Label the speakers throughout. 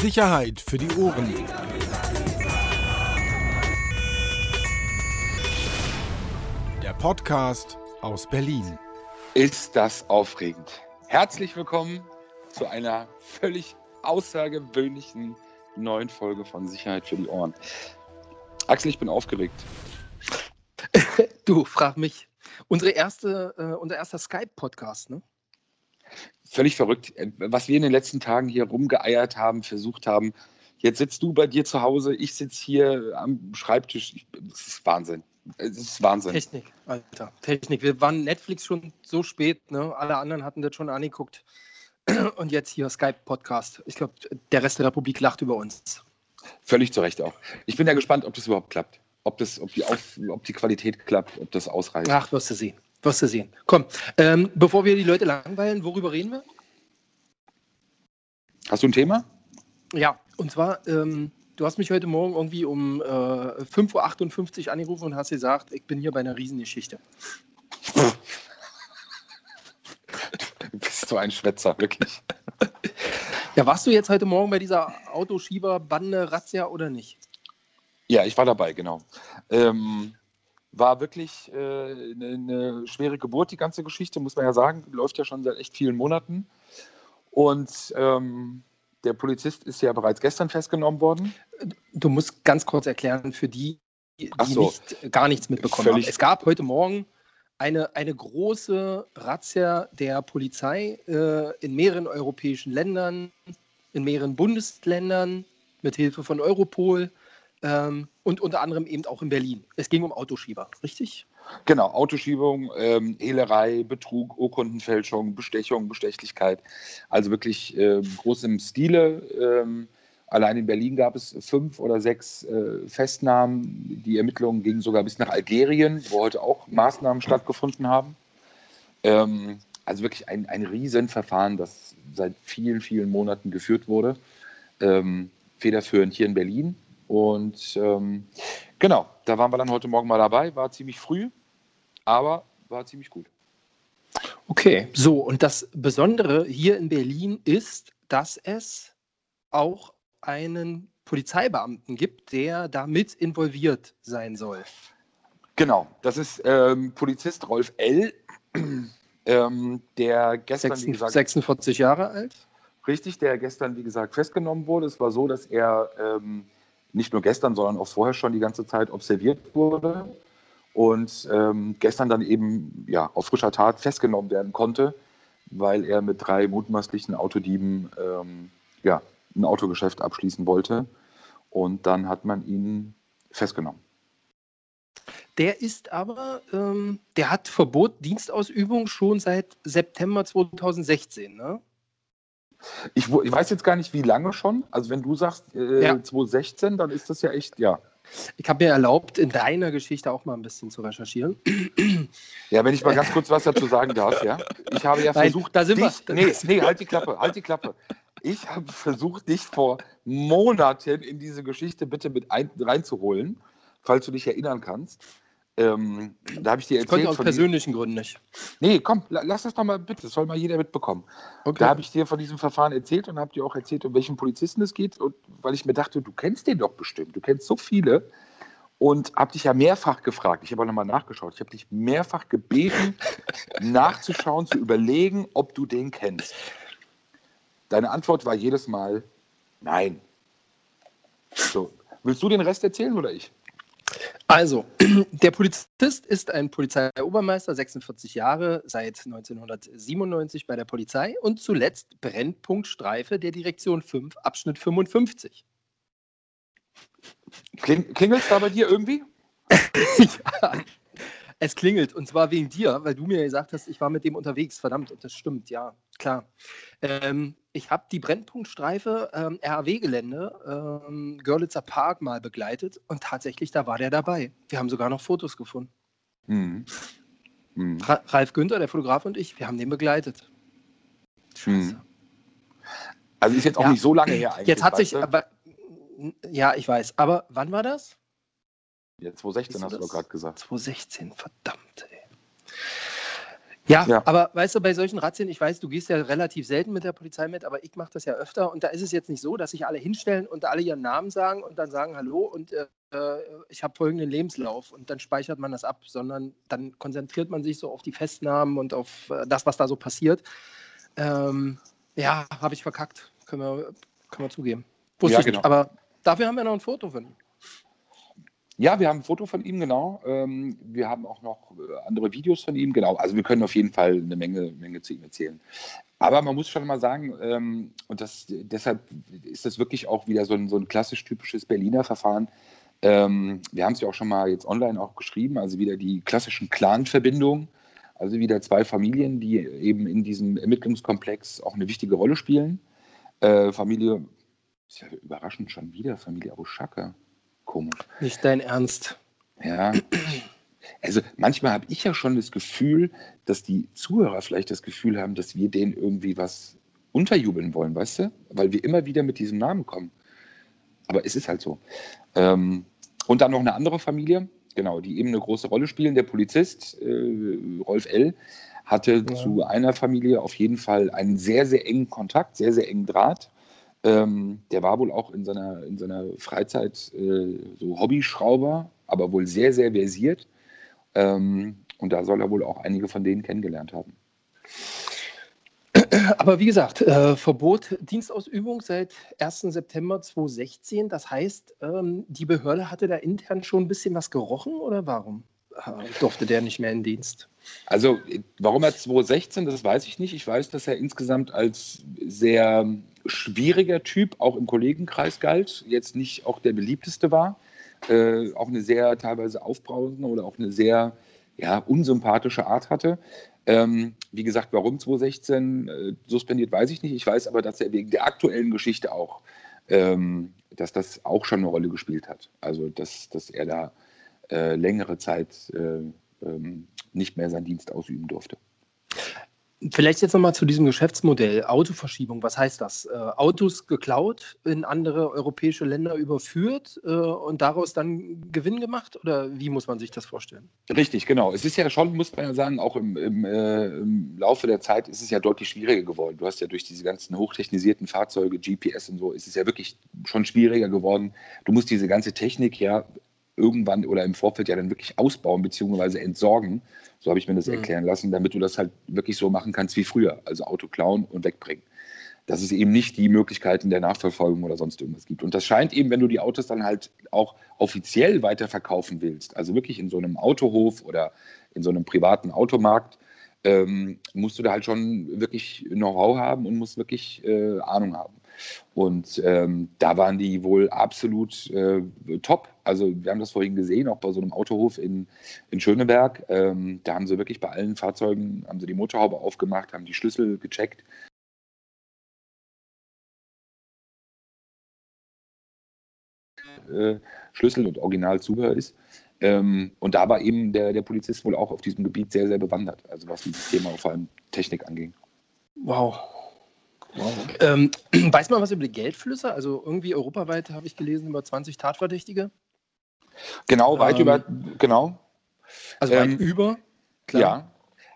Speaker 1: Sicherheit für die Ohren. Der Podcast aus Berlin.
Speaker 2: Ist das aufregend. Herzlich willkommen zu einer völlig außergewöhnlichen neuen Folge von Sicherheit für die Ohren. Axel, ich bin aufgeregt.
Speaker 3: Du, frag mich. Unsere erste, äh, unser erster Skype-Podcast, ne?
Speaker 2: Völlig verrückt. Äh, was wir in den letzten Tagen hier rumgeeiert haben, versucht haben. Jetzt sitzt du bei dir zu Hause, ich sitze hier am Schreibtisch. Es ist Wahnsinn. Es ist Wahnsinn.
Speaker 3: Technik, Alter. Technik. Wir waren Netflix schon so spät, ne? Alle anderen hatten das schon angeguckt. Und jetzt hier Skype-Podcast. Ich glaube, der Rest der Republik lacht über uns.
Speaker 2: Völlig zu Recht auch. Ich bin ja gespannt, ob das überhaupt klappt. Ob, das, ob, die, Auf, ob die Qualität klappt, ob das ausreicht.
Speaker 3: Ach, wirst du sehen. Wirst du sehen. Komm, ähm, bevor wir die Leute langweilen, worüber reden wir?
Speaker 2: Hast du ein Thema?
Speaker 3: Ja, und zwar, ähm, du hast mich heute Morgen irgendwie um äh, 5.58 Uhr angerufen und hast gesagt, ich bin hier bei einer Riesengeschichte.
Speaker 2: Du bist so ein Schwätzer, wirklich.
Speaker 3: Ja, warst du jetzt heute Morgen bei dieser Autoschieberbande Razzia oder nicht?
Speaker 2: Ja, ich war dabei, genau. Ähm, war wirklich äh, eine, eine schwere Geburt, die ganze Geschichte, muss man ja sagen. Läuft ja schon seit echt vielen Monaten. Und ähm, der Polizist ist ja bereits gestern festgenommen worden.
Speaker 3: Du musst ganz kurz erklären für die, die
Speaker 2: so.
Speaker 3: nicht, gar nichts mitbekommen
Speaker 2: Völlig-
Speaker 3: haben. Es gab heute Morgen eine, eine große Razzia der Polizei äh, in mehreren europäischen Ländern, in mehreren Bundesländern mit Hilfe von Europol ähm, und unter anderem eben auch in Berlin. Es ging um Autoschieber, richtig?
Speaker 2: Genau, Autoschiebung, ähm, Hehlerei, Betrug, Urkundenfälschung, Bestechung, Bestechlichkeit. Also wirklich ähm, groß im Stile. Ähm, allein in Berlin gab es fünf oder sechs äh, Festnahmen. Die Ermittlungen gingen sogar bis nach Algerien, wo heute auch Maßnahmen stattgefunden haben. Ähm, also wirklich ein, ein Riesenverfahren, das seit vielen, vielen Monaten geführt wurde. Ähm, federführend hier in Berlin. Und ähm, genau, da waren wir dann heute Morgen mal dabei. War ziemlich früh, aber war ziemlich gut.
Speaker 3: Okay, so und das Besondere hier in Berlin ist, dass es auch einen Polizeibeamten gibt, der damit involviert sein soll.
Speaker 2: Genau, das ist ähm, Polizist Rolf L., ähm, der gestern, wie gesagt,
Speaker 3: 46 Jahre alt.
Speaker 2: richtig, der gestern, wie gesagt, festgenommen wurde. Es war so, dass er ähm, nicht nur gestern, sondern auch vorher schon die ganze Zeit observiert wurde und ähm, gestern dann eben ja, auf frischer Tat festgenommen werden konnte, weil er mit drei mutmaßlichen Autodieben ähm, ja, ein Autogeschäft abschließen wollte. Und dann hat man ihn festgenommen.
Speaker 3: Der ist aber, ähm, der hat Verbot Dienstausübung schon seit September 2016. Ne?
Speaker 2: Ich, ich weiß jetzt gar nicht, wie lange schon. Also wenn du sagst äh,
Speaker 3: Ja.
Speaker 2: 2016, dann ist das ja echt, ja.
Speaker 3: Ich habe mir erlaubt, in deiner Geschichte auch mal ein bisschen zu recherchieren.
Speaker 2: Ja, wenn ich mal ganz kurz was dazu sagen darf, ja. Ich habe ja
Speaker 3: Nein,
Speaker 2: versucht,
Speaker 3: da sind wir.
Speaker 2: dich, nee, nee, halt die Klappe, halt die Klappe. Ich habe versucht, dich vor Monaten in diese Geschichte bitte mit ein, reinzuholen, falls du dich erinnern kannst. Ähm, da habe ich dir
Speaker 3: Ich konnte
Speaker 2: erzählt
Speaker 3: aus
Speaker 2: von
Speaker 3: persönlichen Gründen nicht.
Speaker 2: Nee, komm, la- lass das doch mal bitte, das soll mal jeder mitbekommen.
Speaker 3: Okay.
Speaker 2: Da habe ich dir von diesem Verfahren erzählt und habe dir auch erzählt, um welchen Polizisten es geht. Und weil ich mir dachte, du kennst den doch bestimmt, du kennst so viele. Und habe dich ja mehrfach gefragt, ich habe auch nochmal nachgeschaut, ich habe dich mehrfach gebeten, nachzuschauen, zu überlegen, ob du den kennst. Deine Antwort war jedes Mal nein. So, willst du den Rest erzählen oder ich?
Speaker 3: Also, der Polizist ist ein Polizeiobermeister, 46 Jahre, seit 1997 bei der Polizei und zuletzt Brennpunktstreife der Direktion 5, Abschnitt 55.
Speaker 2: Kling, Klingelt es da bei dir irgendwie?
Speaker 3: ja, es klingelt und zwar wegen dir, weil du mir gesagt hast, ich war mit dem unterwegs. Verdammt, und das stimmt, ja, klar. Ähm, ich habe die Brennpunktstreife ähm, RAW-Gelände, ähm, Görlitzer Park mal begleitet und tatsächlich, da war der dabei. Wir haben sogar noch Fotos gefunden.
Speaker 2: Hm. Hm.
Speaker 3: Ra Ralf Günther, der Fotograf und ich, wir haben den begleitet. Scheiße.
Speaker 2: Hm. Also ist jetzt auch
Speaker 3: Ja.
Speaker 2: nicht so lange her eigentlich.
Speaker 3: Jetzt hat sich, aber, ja, ich weiß, aber wann war das?
Speaker 2: Ja, 2016
Speaker 3: Weißt du
Speaker 2: hast du doch gerade gesagt.
Speaker 3: 2016, verdammt, ey. Ja, ja, aber weißt du, bei solchen Razzien, ich weiß, du gehst ja relativ selten mit der Polizei mit, aber ich mache das ja öfter und da ist es jetzt nicht so, dass sich alle hinstellen und alle ihren Namen sagen und dann sagen Hallo und äh, ich habe folgenden Lebenslauf und dann speichert man das ab, sondern dann konzentriert man sich so auf die Festnahmen und auf äh, das, was da so passiert. Ähm, ja, habe ich verkackt, können wir, können wir zugeben. Wusste ja, genau. Nicht, aber dafür haben wir noch ein Foto von ihm.
Speaker 2: Ja, wir haben ein Foto von ihm, genau. Ähm, wir haben auch noch äh, andere Videos von ihm, genau. Also wir können auf jeden Fall eine Menge, Menge zu ihm erzählen. Aber man muss schon mal sagen, ähm, und das, deshalb ist das wirklich auch wieder so ein, so ein klassisch typisches Berliner Verfahren. Ähm, wir haben es ja auch schon mal jetzt online auch geschrieben, also wieder die klassischen Clan-Verbindungen. Also wieder zwei Familien, die eben in diesem Ermittlungskomplex auch eine wichtige Rolle spielen. Äh, Familie, ist ja überraschend schon wieder, Familie Abushaka. Komisch.
Speaker 3: Nicht dein Ernst.
Speaker 2: Ja. Also manchmal habe ich ja schon das Gefühl, dass die Zuhörer vielleicht das Gefühl haben, dass wir denen irgendwie was unterjubeln wollen, weißt du? Weil wir immer wieder mit diesem Namen kommen. Aber es ist halt so. Ähm, und dann noch eine andere Familie, genau, die eben eine große Rolle spielen. Der Polizist, äh, Rolf L., hatte ja. zu einer Familie auf jeden Fall einen sehr, sehr engen Kontakt, sehr, sehr engen Draht. Ähm, der war wohl auch in seiner, in seiner Freizeit äh, so Hobbyschrauber, aber wohl sehr, sehr versiert. Ähm, und da soll er wohl auch einige von denen kennengelernt haben.
Speaker 3: Aber wie gesagt, äh, Verbot Dienstausübung seit 1. September 2016. Das heißt, ähm, die Behörde hatte da intern schon ein bisschen was gerochen oder warum äh, durfte der nicht mehr in Dienst?
Speaker 2: Also, warum er 2016, das weiß ich nicht. Ich weiß, dass er insgesamt als sehr schwieriger Typ auch im Kollegenkreis galt, jetzt nicht auch der beliebteste war, äh, auch eine sehr teilweise aufbrausende oder auch eine sehr ja, unsympathische Art hatte. Ähm, wie gesagt, warum 2016 äh, suspendiert, weiß ich nicht. Ich weiß aber, dass er wegen der aktuellen Geschichte auch, ähm, dass das auch schon eine Rolle gespielt hat. Also, dass, dass er da äh, längere Zeit äh, ähm, nicht mehr seinen Dienst ausüben durfte.
Speaker 3: Vielleicht jetzt nochmal zu diesem Geschäftsmodell, Autoverschiebung. Was heißt das? Äh, Autos geklaut, in andere europäische Länder überführt äh, und daraus dann Gewinn gemacht? Oder wie muss man sich das vorstellen?
Speaker 2: Richtig, genau. Es ist ja schon, muss man ja sagen, auch im, im, äh, im Laufe der Zeit ist es ja deutlich schwieriger geworden. Du hast ja durch diese ganzen hochtechnisierten Fahrzeuge, GPS und so, ist es ja wirklich schon schwieriger geworden. Du musst diese ganze Technik ja irgendwann oder im Vorfeld ja dann wirklich ausbauen bzw. entsorgen. So habe ich mir das mhm. erklären lassen, damit du das halt wirklich so machen kannst wie früher. Also Auto klauen und wegbringen. Dass es eben nicht die Möglichkeiten der Nachverfolgung oder sonst irgendwas gibt. Und das scheint eben, wenn du die Autos dann halt auch offiziell weiterverkaufen willst, also wirklich in so einem Autohof oder in so einem privaten Automarkt, ähm, musst du da halt schon wirklich Know-how haben und musst wirklich äh, Ahnung haben. Und ähm, da waren die wohl absolut äh, top. Also wir haben das vorhin gesehen, auch bei so einem Autohof in, in Schöneberg. Ähm, da haben sie wirklich bei allen Fahrzeugen, haben sie die Motorhaube aufgemacht, haben die Schlüssel gecheckt. Äh, Schlüssel und Originalzubehör ist. Ähm, und da war eben der, der Polizist wohl auch auf diesem Gebiet sehr, sehr bewandert, also was dieses Thema vor allem Technik anging.
Speaker 3: Wow, Wow. Ähm, weiß man was über die Geldflüsse? Also irgendwie europaweit habe ich gelesen über 20 Tatverdächtige.
Speaker 2: Genau, weit ähm, über, genau.
Speaker 3: Also weit ähm, über,
Speaker 2: klar. Ja.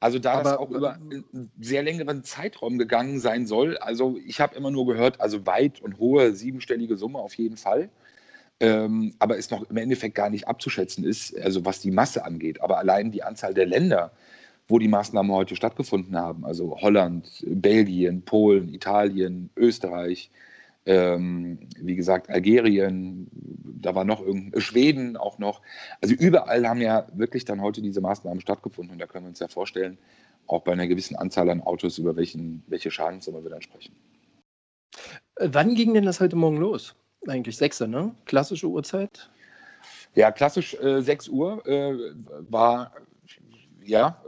Speaker 2: Also da Aber, das auch über einen sehr längeren Zeitraum gegangen sein soll. Also ich habe immer nur gehört, also weit und hohe siebenstellige Summe auf jeden Fall. Ähm, aber es noch im Endeffekt gar nicht abzuschätzen ist, also was die Masse angeht. Aber allein die Anzahl der Länder, wo die Maßnahmen heute stattgefunden haben. Also Holland, Belgien, Polen, Italien, Österreich, ähm, wie gesagt, Algerien, da war noch irgendein, Schweden auch noch. Also überall haben ja wirklich dann heute diese Maßnahmen stattgefunden und da können wir uns ja vorstellen, auch bei einer gewissen Anzahl an Autos, über welchen, welche Schadenssumme wir dann sprechen.
Speaker 3: Äh, wann ging denn das heute Morgen los? Eigentlich 6 Uhr, ne? Klassische Uhrzeit?
Speaker 2: Ja, klassisch äh, 6 Uhr äh, war, ja,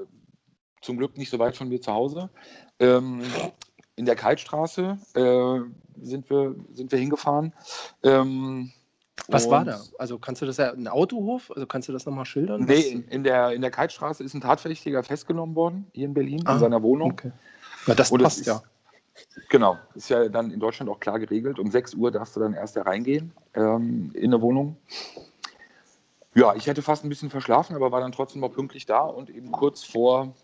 Speaker 2: zum Glück nicht so weit von mir zu Hause. Ähm, in der Kaltstraße äh, sind, wir, sind wir hingefahren. Ähm,
Speaker 3: was war da? Also kannst du das ja, ein Autohof? Also kannst du das nochmal schildern?
Speaker 2: Nee, in, in, der, in der Kaltstraße ist ein Tatverdächtiger festgenommen worden, hier in Berlin, ah, in seiner Wohnung. Okay.
Speaker 3: Ja, das Und passt ist, ja.
Speaker 2: Genau, ist ja dann in Deutschland auch klar geregelt. Um 6 Uhr darfst du dann erst da reingehen ähm, in eine Wohnung. Ja, ich hätte fast ein bisschen verschlafen, aber war dann trotzdem mal pünktlich da und eben kurz vor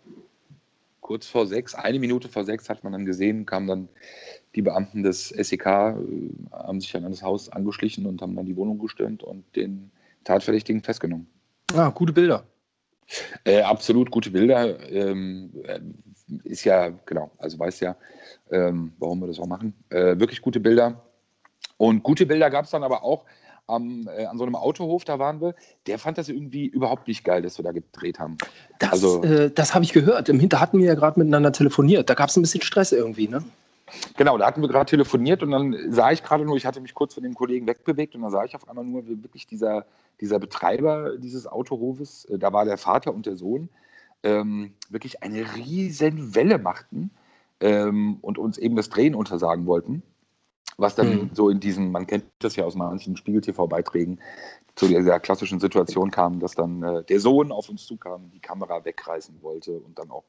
Speaker 2: kurz vor sechs, eine Minute vor sechs hat man dann gesehen, kamen dann die Beamten des SEK, äh, haben sich dann an das Haus angeschlichen und haben dann die Wohnung gestürmt und den Tatverdächtigen festgenommen.
Speaker 3: Ah, gute Bilder.
Speaker 2: Äh, absolut gute Bilder. Ähm, äh, ist ja, genau, also weiß ja, ähm, warum wir das auch machen. Äh, wirklich gute Bilder. Und gute Bilder gab es dann aber auch am, äh, an so einem Autohof, da waren wir. Der fand das irgendwie überhaupt nicht geil, dass wir da gedreht haben.
Speaker 3: Das, also, äh, das habe ich gehört. Im Hinter hatten wir ja gerade miteinander telefoniert. Da gab es ein bisschen Stress irgendwie, ne?
Speaker 2: Genau, da hatten wir gerade telefoniert und dann sah ich gerade nur, ich hatte mich kurz von dem Kollegen wegbewegt und dann sah ich auf einmal nur, wie wirklich dieser, dieser Betreiber dieses Autohofes, äh, da war der Vater und der Sohn, ähm, wirklich eine riesen Welle machten ähm, und uns eben das Drehen untersagen wollten. Was dann mhm. so in diesen, man kennt das ja aus manchen Spiegel-TV-Beiträgen, zu dieser klassischen Situation kam, dass dann äh, der Sohn auf uns zukam, die Kamera wegreißen wollte und dann auch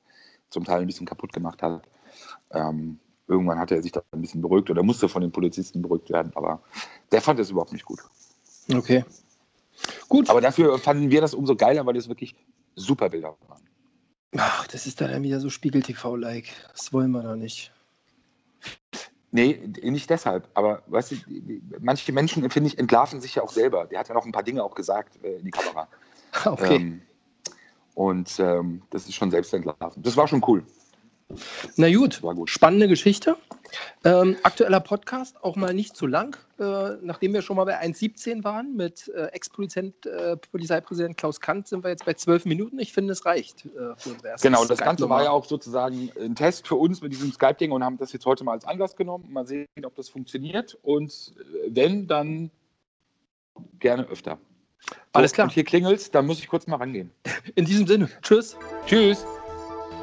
Speaker 2: zum Teil ein bisschen kaputt gemacht hat. Ähm, irgendwann hatte er sich da ein bisschen beruhigt oder musste von den Polizisten beruhigt werden, aber der fand es überhaupt nicht gut.
Speaker 3: Okay. Gut.
Speaker 2: Aber dafür fanden wir das umso geiler, weil es wirklich super Bilder waren.
Speaker 3: Ach, das ist dann wieder so Spiegel-TV-like. Das wollen wir doch nicht.
Speaker 2: Nee, nicht deshalb. Aber weißt du, manche Menschen, finde ich, entlarven sich ja auch selber. Der hat ja noch ein paar Dinge auch gesagt äh, in die Kamera.
Speaker 3: Okay. Ähm,
Speaker 2: und ähm, das ist schon selbst entlarven. Das war schon cool.
Speaker 3: Na gut, gut. spannende Geschichte. Ähm, aktueller Podcast, auch mal nicht zu lang, äh, nachdem wir schon mal bei 1,17 waren mit äh, Ex-Polizeipräsident äh, Klaus Kant, sind wir jetzt bei 12 Minuten. Ich finde, es reicht äh,
Speaker 2: Genau, das Ganze war ja auch sozusagen ein Test für uns mit diesem Skype-Ding und haben das jetzt heute mal als Anlass genommen. Mal sehen, ob das funktioniert und äh, wenn, dann gerne öfter.
Speaker 3: So, Alles klar. Und
Speaker 2: hier klingelt dann muss ich kurz mal rangehen.
Speaker 3: In diesem Sinne, tschüss.
Speaker 2: Tschüss.